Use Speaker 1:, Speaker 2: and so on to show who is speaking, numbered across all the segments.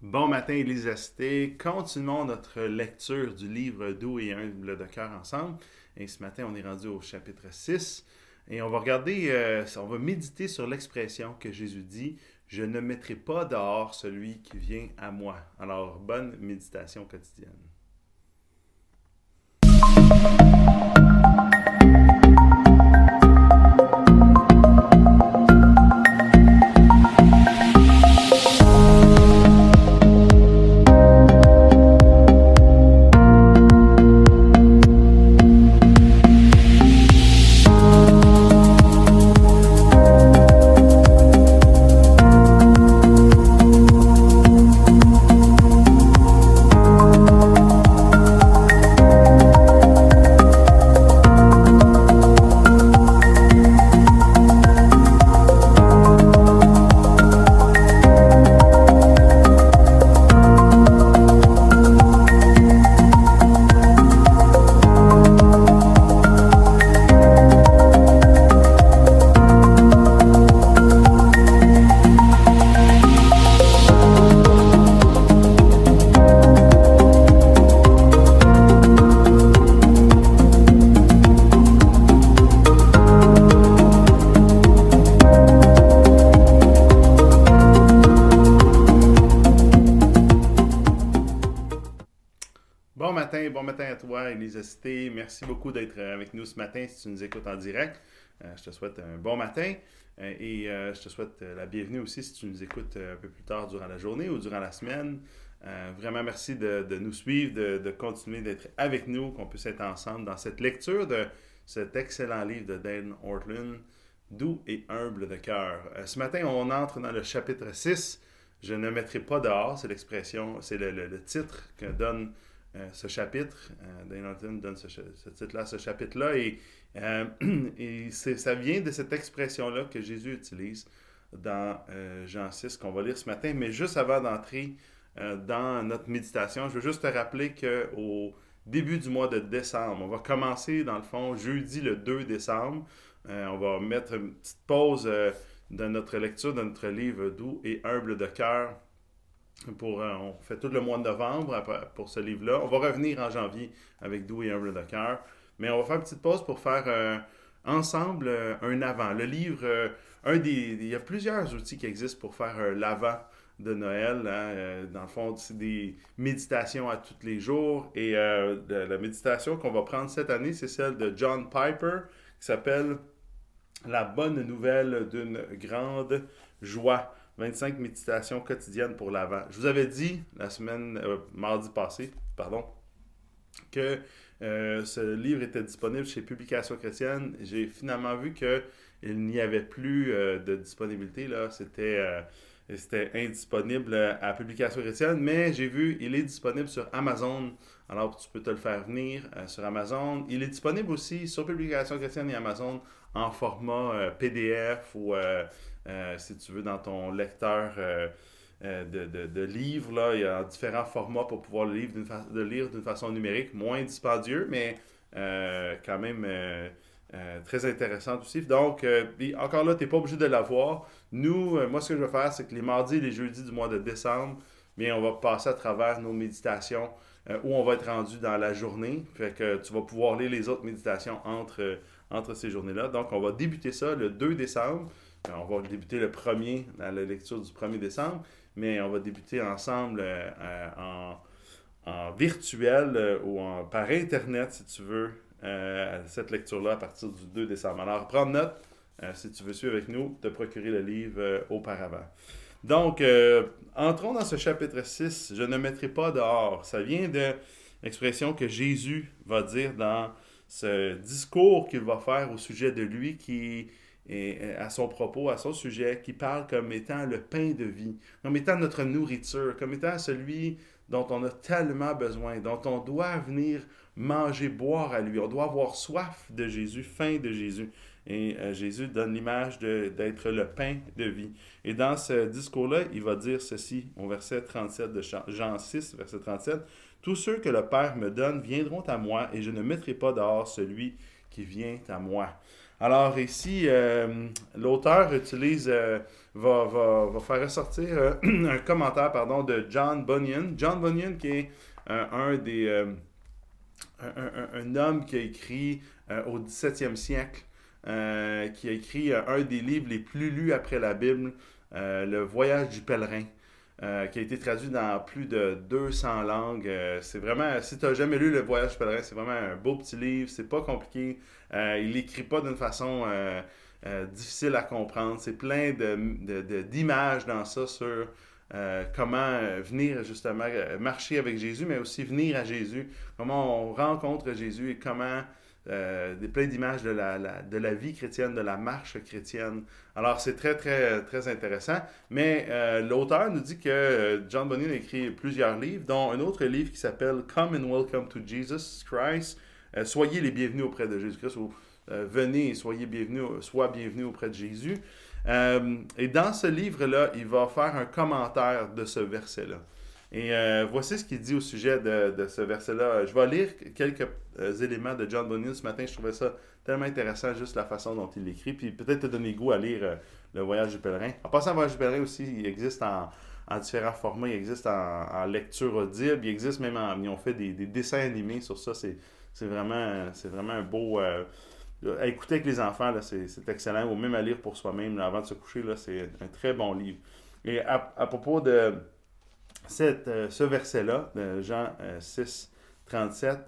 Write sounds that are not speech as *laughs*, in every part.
Speaker 1: Bon matin, Elisasté. Continuons notre lecture du livre Doux et humble de cœur ensemble. Et ce matin, on est rendu au chapitre 6. Et on va regarder, euh, on va méditer sur l'expression que Jésus dit Je ne mettrai pas dehors celui qui vient à moi. Alors, bonne méditation quotidienne. Merci beaucoup d'être euh, avec nous ce matin si tu nous écoutes en direct. Euh, je te souhaite un bon matin euh, et je te souhaite la bienvenue aussi si tu nous écoutes un peu plus tard durant la journée ou durant la semaine. vraiment merci de, nous suivre, de, continuer d'être avec nous, qu'on puisse être ensemble dans cette lecture de cet excellent livre de Dan Ortland, Doux et humble de cœur. ce matin, on entre dans le chapitre 6. Je ne mettrai pas dehors, c'est l'expression, c'est le, titre que donne ce chapitre. Euh, Dane donne ce, titre-là, ce chapitre-là. Et, euh, *clears throat* ça vient de cette expression-là que Jésus utilise dans Jean 6 qu'on va lire ce matin. Mais juste avant d'entrer dans notre méditation, je veux juste te rappeler qu'au début du mois de décembre, on va commencer dans le fond jeudi le 2 décembre. on va mettre une petite pause dans notre lecture de notre livre doux et humble de cœur euh, on fait tout le mois de novembre pour ce livre-là. On va revenir en janvier avec Doux et Humble de cœur. Mais on va faire une petite pause pour faire euh, ensemble euh, un avant. Le livre, un des, il y a plusieurs outils qui existent pour faire l'avant de Noël. Hein. dans le fond, c'est des méditations à tous les jours. Et la méditation qu'on va prendre cette année, c'est celle de John Piper qui s'appelle La bonne nouvelle d'une grande joie. 25 méditations quotidiennes pour l'avant. Je vous avais dit la semaine, euh, mardi passé, pardon, que euh, ce livre était disponible chez Publications chrétiennes. J'ai finalement vu qu'il n'y avait plus euh, de disponibilité. Là. C'était, indisponible à Publications chrétiennes, mais j'ai vu il est disponible sur Amazon. Alors tu peux te le faire venir sur Amazon. Il est disponible aussi sur Publications chrétiennes et Amazon en format PDF ou si tu veux, dans ton lecteur euh, euh, de, livres. Il y a différents formats pour pouvoir le lire d'une, façon numérique, moins dispendieux, mais quand même très intéressant aussi. Donc, encore là, tu n'es pas obligé de l'avoir. Nous, moi, ce que je vais faire, c'est que les mardis et les jeudis du mois de décembre, bien, on va passer à travers nos méditations où on va être rendu dans la journée. Fait que tu vas pouvoir lire les autres méditations entre ces journées-là. Donc, on va débuter ça le 2 décembre. Euh, on va débuter le premier, dans la lecture du 1er décembre, mais on va débuter ensemble euh, euh, en, virtuel ou en, par Internet, si tu veux, cette lecture-là à partir du 2 décembre. Alors, prends note, si tu veux suivre avec nous, de procurer le livre auparavant. Donc, entrons dans ce chapitre 6. Je ne mettrai pas dehors. Ça vient de l'expression que Jésus va dire dans ce discours qu'il va faire au sujet de lui qui et euh, à son propos, à son sujet, qui parle comme étant le pain de vie, comme étant notre nourriture, comme étant celui dont on a tellement besoin, dont on doit venir manger, boire à lui. On doit avoir soif de Jésus, faim de Jésus. Et euh, Jésus donne l'image d'être le pain de vie. Et dans ce discours-là, il va dire ceci, au verset 37 de Jean 6, verset 37, Tous ceux que le Père me donne viendront à moi, et je ne mettrai pas dehors celui qui vient à moi. Alors ici, euh, l'auteur utilise, euh, va, va, va, faire ressortir euh, *clears throat* un commentaire pardon, de John Bunyan. John Bunyan qui est un des... Un, homme qui a écrit au 17e siècle, qui a écrit un des livres les plus lus après la Bible, Le Voyage du pèlerin. Euh, qui a été traduit dans plus de 200 langues. Euh, c'est vraiment, si tu n'as jamais lu Le Voyage pèlerin, c'est vraiment un beau petit livre, c'est pas compliqué. Euh, il n'écrit pas d'une façon difficile à comprendre. C'est plein d'images de, dans ça sur comment venir justement marcher avec Jésus, mais aussi venir à Jésus, comment on rencontre Jésus et comment euh, des, plein d'images de la, de la vie chrétienne, de la marche chrétienne. Alors, c'est très, très, très intéressant. Mais euh, l'auteur nous dit que euh, John Bunyan a écrit plusieurs livres, dont un autre livre qui s'appelle Come and Welcome to Jesus Christ. soyez les bienvenus auprès de Jésus-Christ ou venez et soyez bienvenus, sois bienvenus auprès de Jésus. et dans ce livre-là, il va faire un commentaire de ce verset-là. Et euh, voici ce qu'il dit au sujet de, ce verset-là. Je vais lire quelques euh, éléments de John Bunyan ce matin. Je trouvais ça tellement intéressant, juste la façon dont il l'écrit. Puis peut-être te donner goût à lire euh, Le Voyage du pèlerin. En passant, Le Voyage du pèlerin aussi, il existe en, différents formats. Il existe en, lecture audible. Il existe même en. Ils ont fait des, dessins animés sur ça. C'est, vraiment, c'est vraiment un beau. à écouter avec les enfants, c'est, excellent. Ou même à lire pour soi-même avant de se coucher. Là, c'est un très bon livre. Et à propos de euh, ce verset-là, de Jean 6, euh, 37,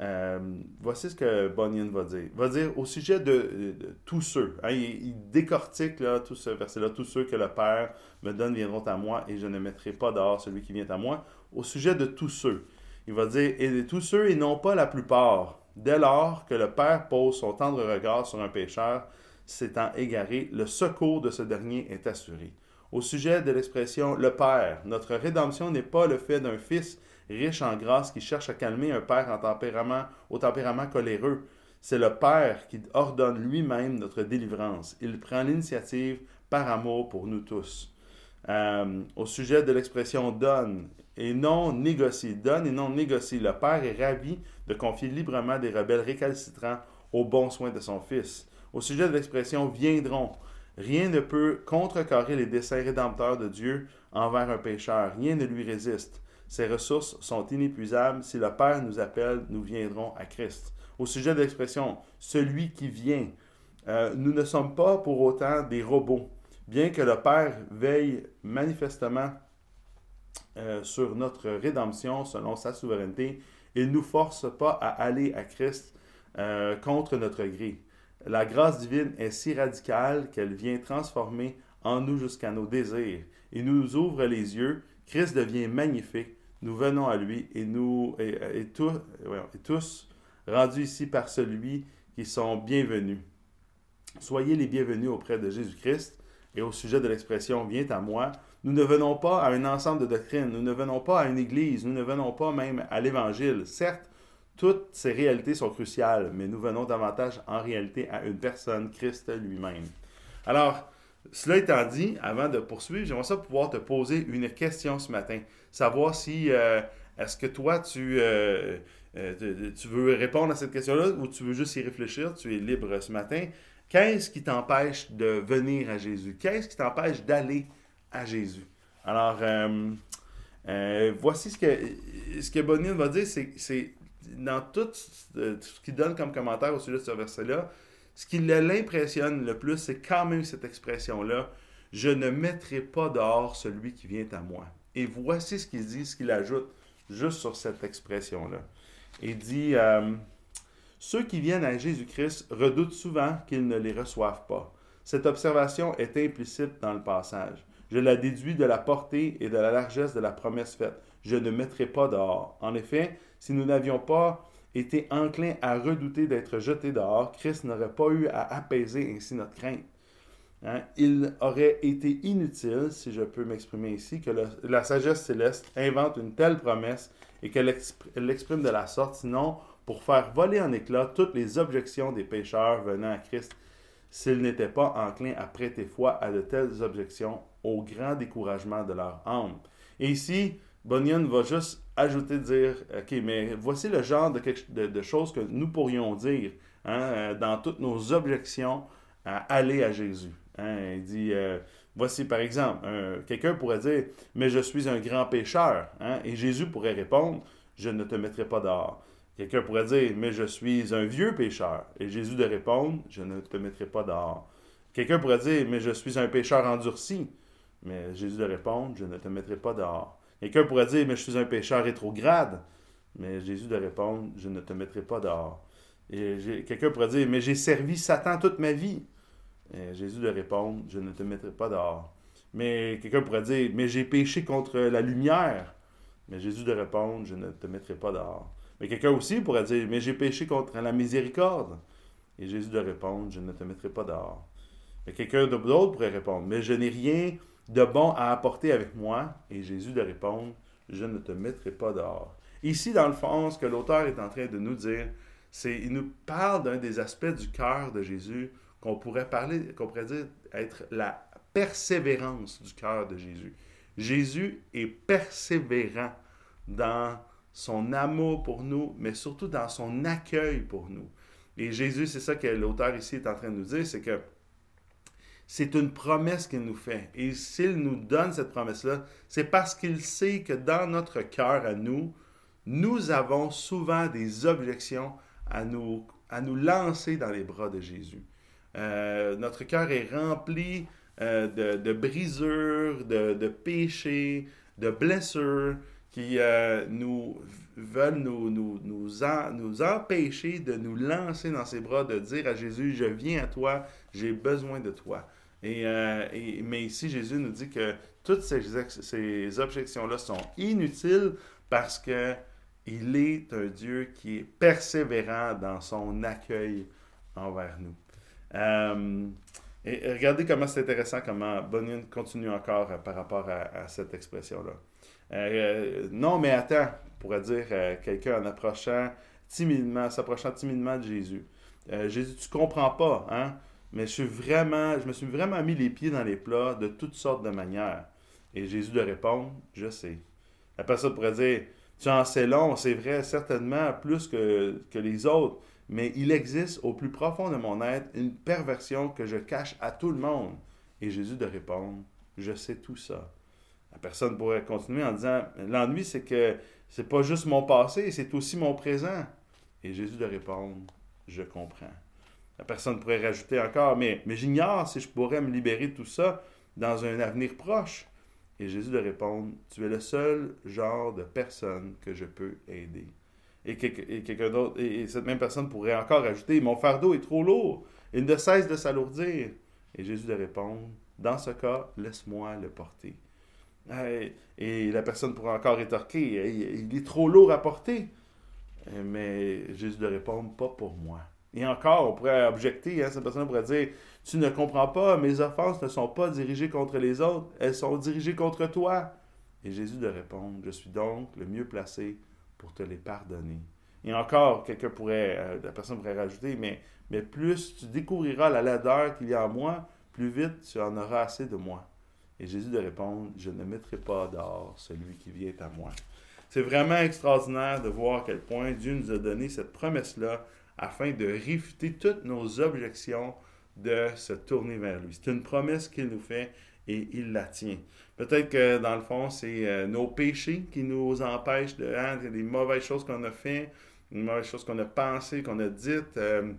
Speaker 1: euh, voici ce que Bunyan va dire. Il va dire au sujet de, tous ceux, hein, il, décortique là, tout ce verset-là, tous ceux que le Père me donne viendront à moi et je ne mettrai pas dehors celui qui vient à moi. Au sujet de tous ceux, il va dire, et tous ceux et non pas la plupart, dès lors que le Père pose son tendre regard sur un pécheur, s'étant égaré, le secours de ce dernier est assuré au sujet de l'expression le Père. Notre rédemption n'est pas le fait d'un fils riche en grâce qui cherche à calmer un père en tempérament, au tempérament coléreux. C'est le Père qui ordonne lui-même notre délivrance. Il prend l'initiative par amour pour nous tous. Euh, au sujet de l'expression donne et non négocie, donne et non négocie, le Père est ravi de confier librement des rebelles récalcitrants aux bons soins de son Fils. Au sujet de l'expression viendront, Rien ne peut contrecarrer les desseins rédempteurs de Dieu envers un pécheur. Rien ne lui résiste. Ses ressources sont inépuisables. Si le Père nous appelle, nous viendrons à Christ. Au sujet de l'expression celui qui vient, euh, nous ne sommes pas pour autant des robots. Bien que le Père veille manifestement euh, sur notre rédemption selon sa souveraineté, il ne nous force pas à aller à Christ euh, contre notre gré. La grâce divine est si radicale qu'elle vient transformer en nous jusqu'à nos désirs et nous ouvre les yeux. Christ devient magnifique. Nous venons à lui et nous et, et tous rendus ici par celui qui sont bienvenus. Soyez les bienvenus auprès de Jésus-Christ. Et au sujet de l'expression Viens à moi, nous ne venons pas à un ensemble de doctrines, nous ne venons pas à une église, nous ne venons pas même à l'évangile. Certes, toutes ces réalités sont cruciales, mais nous venons davantage en réalité à une personne, Christ lui-même. Alors, cela étant dit, avant de poursuivre, j'aimerais ça pouvoir te poser une question ce matin. Savoir si, euh, est-ce que toi, tu, euh, euh, tu veux répondre à cette question-là ou tu veux juste y réfléchir, tu es libre ce matin. Qu'est-ce qui t'empêche de venir à Jésus? Qu'est-ce qui t'empêche d'aller à Jésus? Alors, voici ce que, ce que va dire, c'est dans tout, ce qu'il donne comme commentaire au sujet de ce verset-là, ce qui l'impressionne le plus, c'est quand même cette expression-là Je ne mettrai pas dehors celui qui vient à moi. Et voici ce qu'il dit, ce qu'il ajoute juste sur cette expression-là. Il dit euh, Ceux qui viennent à Jésus-Christ redoutent souvent qu'ils ne les reçoivent pas. Cette observation est implicite dans le passage. Je la déduis de la portée et de la largesse de la promesse faite. Je ne mettrai pas dehors. En effet, si nous n'avions pas été enclins à redouter d'être jetés dehors, Christ n'aurait pas eu à apaiser ainsi notre crainte. Hein? Il aurait été inutile, si je peux m'exprimer ici, que la sagesse céleste invente une telle promesse et qu'elle l'exprime de la sorte, sinon pour faire voler en éclats toutes les objections des pécheurs venant à Christ, s'ils n'étaient pas enclins à prêter foi à de telles objections au grand découragement de leur âme. Et ici, Bunyan va juste ajouter, dire, OK, mais voici le genre de, choses que nous pourrions dire. hein, dans toutes nos objections à aller à Jésus. Hein. Il dit, voici par exemple, quelqu'un pourrait dire, mais je suis un grand pécheur. Hein, et Jésus pourrait répondre, je ne te mettrai pas dehors. Quelqu'un pourrait dire, mais je suis un vieux pécheur. Et Jésus de répondre, je ne te mettrai pas dehors. Quelqu'un pourrait dire, mais je suis un pécheur endurci. Mais Jésus de répondre, je ne te mettrai pas dehors. Quelqu'un pourrait dire, mais je suis un pécheur rétrograde. Mais Jésus de répondre, je ne te mettrai pas dehors. Et quelqu'un pourrait dire, mais j'ai servi Satan toute ma vie. Et Jésus de répondre, je ne te mettrai pas dehors. Mais quelqu'un pourrait dire, mais j'ai péché contre la lumière. Mais Jésus de répondre, je ne te mettrai pas dehors. Mais quelqu'un aussi pourrait dire, mais j'ai péché contre la miséricorde. Et Jésus de répondre, je ne te mettrai pas dehors. Mais quelqu'un d'autre pourrait répondre, mais je n'ai rien de bon à apporter avec moi? Et Jésus de répondre, je ne te mettrai pas dehors. Ici, dans le fond, ce que l'auteur est en train de nous dire, c'est il nous parle d'un des aspects du cœur de Jésus qu'on pourrait parler, qu'on pourrait dire être la persévérance du cœur de Jésus. Jésus est persévérant dans son amour pour nous, mais surtout dans son accueil pour nous. Et Jésus, c'est ça que l'auteur ici est en train de nous dire, c'est que c'est une promesse qu'il nous fait. Et s'il nous donne cette promesse-là, c'est parce qu'il sait que dans notre cœur à nous, nous avons souvent des objections à nous, à nous lancer dans les bras de Jésus. Euh, notre cœur est rempli euh, de, de, brisures, de, péchés, de blessures qui euh, nous veulent nous, nous, nous, nous, empêcher de nous lancer dans ses bras, de dire à Jésus, je viens à toi, j'ai besoin de toi. Et, euh, mais ici, Jésus nous dit que toutes ces, objections-là sont inutiles parce que il est un Dieu qui est persévérant dans son accueil envers nous. Euh, et regardez comment c'est intéressant, comment Bunyan continue encore par rapport à cette expression-là. Euh, non, mais attends, pourrait dire euh, quelqu'un en approchant timidement, s'approchant timidement de Jésus. Euh, Jésus, tu comprends pas, hein? Mais je me suis vraiment mis les pieds dans les plats de toutes sortes de manières. Et Jésus de répondre, je sais. La personne pourrait dire, tu en sais long, c'est vrai, certainement plus que, que les autres, mais il existe au plus profond de mon être une perversion que je cache à tout le monde. Et Jésus de répondre, je sais tout ça. La personne pourrait continuer en disant L'ennui, c'est que c'est pas juste mon passé, c'est aussi mon présent. Et Jésus de répondre Je comprends. La personne pourrait rajouter encore Mais, j'ignore si je pourrais me libérer de tout ça dans un avenir proche. Et Jésus de répondre Tu es le seul genre de personne que je peux aider. Et, et, cette même personne pourrait encore ajouter Mon fardeau est trop lourd, il ne cesse de s'alourdir. Et Jésus de répondre Dans ce cas, laisse-moi le porter. Et la personne pourrait encore rétorquer, il est trop lourd à porter. Mais Jésus de répondre, pas pour moi. Et encore, on pourrait objecter, hein, cette personne pourrait dire, tu ne comprends pas, mes offenses ne sont pas dirigées contre les autres, elles sont dirigées contre toi. Et Jésus de répondre, je suis donc le mieux placé pour te les pardonner. Et encore, quelqu'un pourrait, euh, la personne pourrait rajouter, mais, mais plus tu découvriras la laideur qu'il y a en moi, plus vite tu en auras assez de moi. Et Jésus de répondre, je ne mettrai pas dehors celui qui vient à moi. C'est vraiment extraordinaire de voir à quel point Dieu nous a donné cette promesse-là afin de réfuter toutes nos objections de se tourner vers lui. C'est une promesse qu'il nous fait et il la tient. Peut-être que dans le fond, c'est euh, nos péchés qui nous empêchent de rendre des mauvaises choses qu'on a fait, des mauvaises choses qu'on a pensées, qu'on a dites, euh,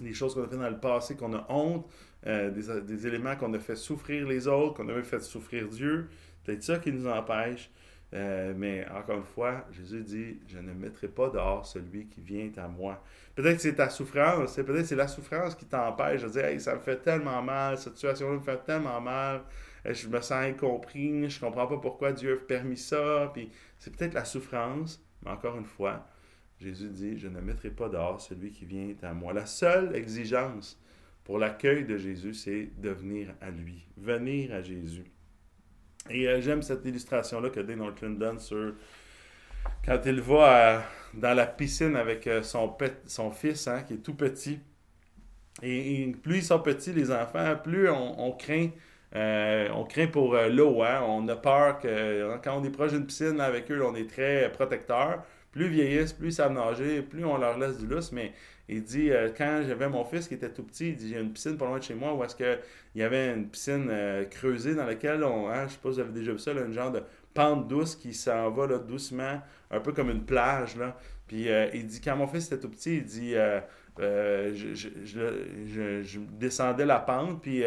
Speaker 1: des choses qu'on a fait dans le passé, qu'on a honte, euh, des, éléments qu'on a fait souffrir les autres, qu'on a fait souffrir Dieu. Peut-être ça qui nous empêche. Euh, mais encore une fois, Jésus dit, je ne mettrai pas dehors celui qui vient à moi. Peut-être que c'est ta souffrance, peut-être que c'est la souffrance qui t'empêche de dire, ça me fait tellement mal, cette situation-là me fait tellement mal, euh, je me sens incompris, je ne comprends pas pourquoi Dieu a permis ça. Puis c'est peut-être la souffrance, mais encore une fois, Jésus dit, je ne mettrai pas dehors celui qui vient à moi. La seule exigence pour l'accueil de Jésus, c'est de venir à lui, venir à Jésus. Et euh, j'aime cette illustration-là que Dane Norton donne sur quand il va dans la piscine avec euh, son, son fils, hein, qui est tout petit. Et, plus ils sont petits, les enfants, plus on, craint. Euh, on pour l'eau, hein. on a peur que quand on est proche d'une piscine avec eux, on est très protecteur. plus vieillissent, plus ils savent nager, plus on leur laisse du lousse. Mais il dit, euh, quand j'avais mon fils qui était tout petit, il dit, j'ai une piscine pas loin de chez moi où est-ce qu'il y avait une piscine euh, creusée dans laquelle on, hein, je sais pas si vous avez déjà vu ça, là, une genre de pente douce qui s'en va là, doucement, un peu comme une plage. Là. Puis euh, il dit, quand mon fils était tout petit, il dit, je, je, descendais la pente, puis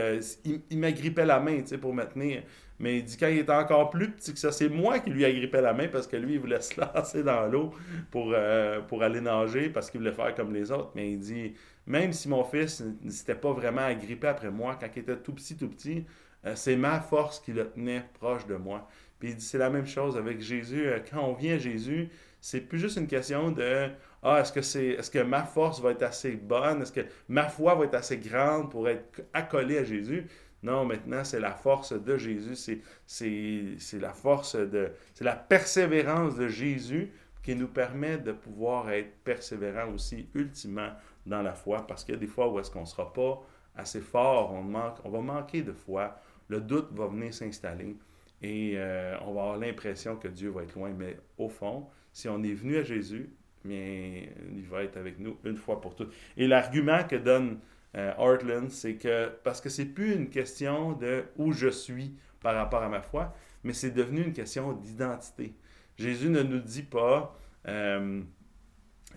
Speaker 1: il, il m'agrippait la main pour me tenir. Mais il dit quand il était encore plus petit que ça, c'est moi qui lui agrippais la main parce que lui, il voulait *laughs* se lancer dans l'eau pour, euh, pour aller nager parce qu'il voulait faire comme les autres. Mais il dit, même si mon fils ne s'était pas vraiment agrippé après moi, quand il était tout petit, tout petit, euh, c'est ma force qui le tenait proche de moi. Puis il dit, c'est la même chose avec Jésus. Euh, quand on vient à Jésus, c'est plus juste une question de ah, est-ce que c'est est-ce que ma force va être assez bonne? Est-ce que ma foi va être assez grande pour être accolée à Jésus? Non, maintenant, c'est la force de Jésus, c'est la force de... C'est la persévérance de Jésus qui nous permet de pouvoir être persévérant aussi, ultimement, dans la foi, parce qu'il y a des fois où est-ce qu'on ne sera pas assez fort, on, manque, on va manquer de foi, le doute va venir s'installer et euh, on va avoir l'impression que Dieu va être loin, mais au fond, si on est venu à Jésus, mais il va être avec nous une fois pour toutes. Et l'argument que donne euh, c'est que parce que c'est plus une question de où je suis par rapport à ma foi, mais c'est devenu une question d'identité. Jésus ne nous dit pas euh,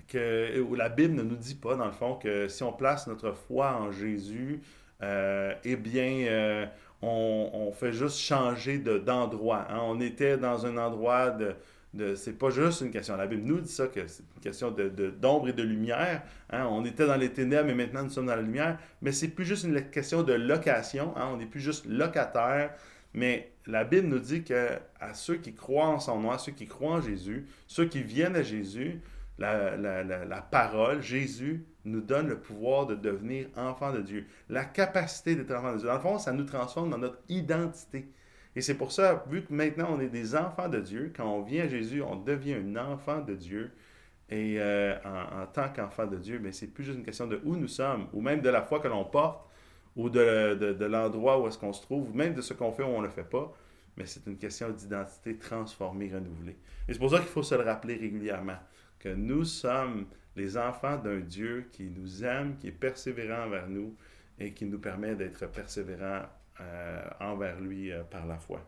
Speaker 1: que, ou la Bible ne nous dit pas, dans le fond, que si on place notre foi en Jésus, euh, eh bien, euh, on, fait juste changer d'endroit. Hein. On était dans un endroit de, c'est pas juste une question. La Bible nous dit ça, que c'est une question d'ombre de, et de lumière. Hein. On était dans les ténèbres, mais maintenant nous sommes dans la lumière. Mais c'est plus juste une question de location. Hein. On n'est plus juste locataire. Mais la Bible nous dit que à ceux qui croient en son nom, à ceux qui croient en Jésus, ceux qui viennent à Jésus, la, la parole, Jésus, nous donne le pouvoir de devenir enfant de Dieu. La capacité d'être enfant de Dieu. Dans le fond, ça nous transforme dans notre identité. Et c'est pour ça, vu que maintenant on est des enfants de Dieu, quand on vient à Jésus, on devient un enfant de Dieu. Et euh, en, tant qu'enfant de Dieu, mais c'est plus juste une question de où nous sommes, ou même de la foi que l'on porte, ou de, l'endroit où est-ce qu'on se trouve, ou même de ce qu'on fait ou on ne le fait pas. Mais c'est une question d'identité transformée, renouvelée. Et c'est pour ça qu'il faut se le rappeler régulièrement, que nous sommes les enfants d'un Dieu qui nous aime, qui est persévérant envers nous et qui nous permet d'être persévérants envers lui euh, par la foi.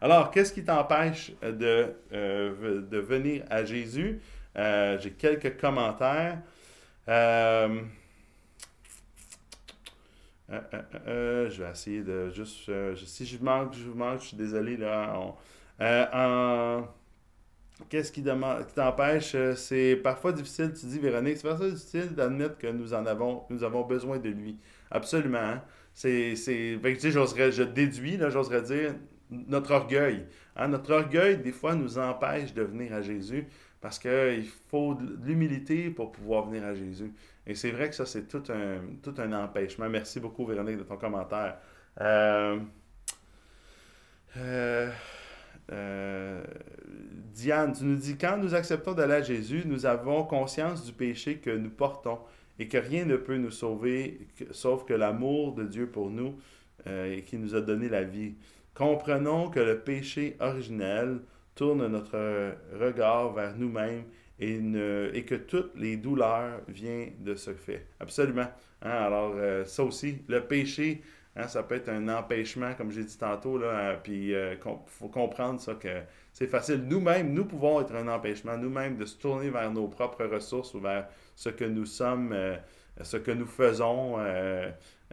Speaker 1: Alors, qu'est-ce qui t'empêche de, euh, de venir à Jésus? J'ai quelques commentaires. je vais essayer de juste. si je manque, je manque, je suis désolé. Là, Qu'est-ce qui, qui t'empêche? C'est parfois difficile, tu dis, Véronique, c'est parfois difficile d'admettre que nous en avons, nous avons besoin de lui. Absolument. Hein. C'est, je déduis, là, j'oserais dire, notre orgueil. Hein, notre orgueil, des fois, nous empêche de venir à Jésus parce qu'il faut de l'humilité pour pouvoir venir à Jésus. Et c'est vrai que ça, c'est tout un, tout un empêchement. Merci beaucoup, Véronique, de ton commentaire. Euh, euh, euh, Diane, tu nous dis, quand nous acceptons d'aller à Jésus, nous avons conscience du péché que nous portons et que rien ne peut nous sauver sauf que l'amour de Dieu pour nous euh, et qui nous a donné la vie. Comprenons que le péché originel tourne notre regard vers nous-mêmes et, que toutes les douleurs viennent de ce fait. Absolument. Hein, alors, euh, ça aussi, le péché, hein, ça peut être un empêchement, comme j'ai dit tantôt, là, puis il euh, faut comprendre ça, que c'est facile. Nous-mêmes, nous pouvons être un empêchement, nous-mêmes, de se tourner vers nos propres ressources ou vers ce que nous sommes, euh, ce que nous faisons, euh,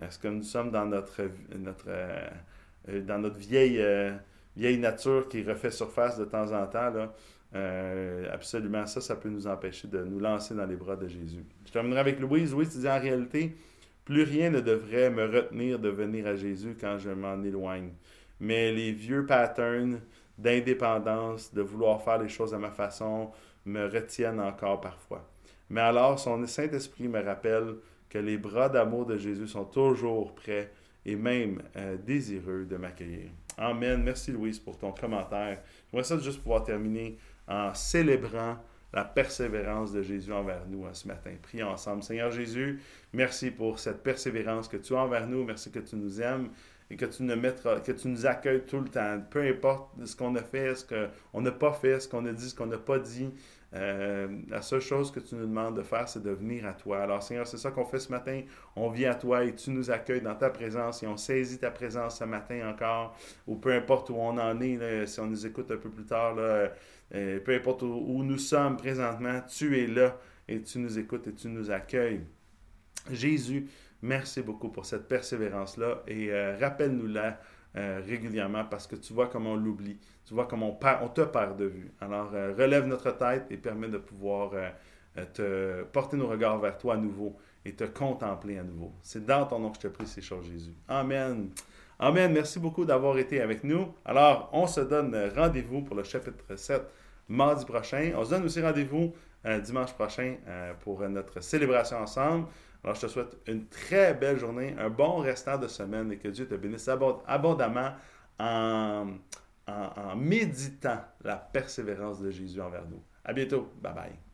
Speaker 1: ce que nous sommes dans notre, euh, vieille, vieille nature qui refait surface de temps en temps. Absolument, ça, ça peut nous empêcher de nous lancer dans les bras de Jésus. Je terminerai avec Louise. Louise, tu en réalité, plus rien ne devrait me retenir de venir à Jésus quand je m'en éloigne. Mais les vieux patterns d'indépendance, de vouloir faire les choses à ma façon, me retiennent encore parfois. Mais alors son Saint-Esprit me rappelle que les bras d'amour de Jésus sont toujours prêts et même euh, désireux de m'accueillir. Amen. Merci Louise pour ton commentaire. J'aimerais ça juste pouvoir terminer en célébrant la persévérance de Jésus envers nous hein, ce matin. Prions ensemble. Seigneur Jésus, merci pour cette persévérance que tu as envers nous. Merci que tu nous aimes et que tu nous que tu nous accueilles tout le temps. Peu importe ce qu'on a fait, ce qu'on n'a pas fait, ce qu'on a dit, ce qu'on n'a pas dit. Euh, la seule chose que tu nous demandes de faire, c'est de venir à toi. Alors, Seigneur, c'est ça qu'on fait ce matin. On vient à toi et tu nous accueilles dans ta présence et on saisit ta présence ce matin encore, ou peu importe où on en est, si on nous écoute un peu plus tard, euh, peu importe où, nous sommes présentement, tu es là et tu nous écoutes et tu nous accueilles. Jésus, merci beaucoup pour cette persévérance-là et euh, rappelle-nous-la euh, régulièrement parce que tu vois comment on l'oublie, tu vois comment on, te perd de vue. Alors, relève notre tête et permets de pouvoir te porter nos regards vers toi à nouveau et te contempler à nouveau. C'est dans ton nom que je te prie ces choses, Jésus. Amen. Amen. Merci beaucoup d'avoir été avec nous. Alors, on se donne rendez-vous pour le chapitre 7 mardi prochain. On se donne aussi rendez-vous euh, dimanche prochain euh, pour notre célébration ensemble. Alors, je te souhaite une très belle journée, un bon restant de semaine et que Dieu te bénisse abondamment en, en méditant la persévérance de Jésus envers nous. À bientôt. Bye bye.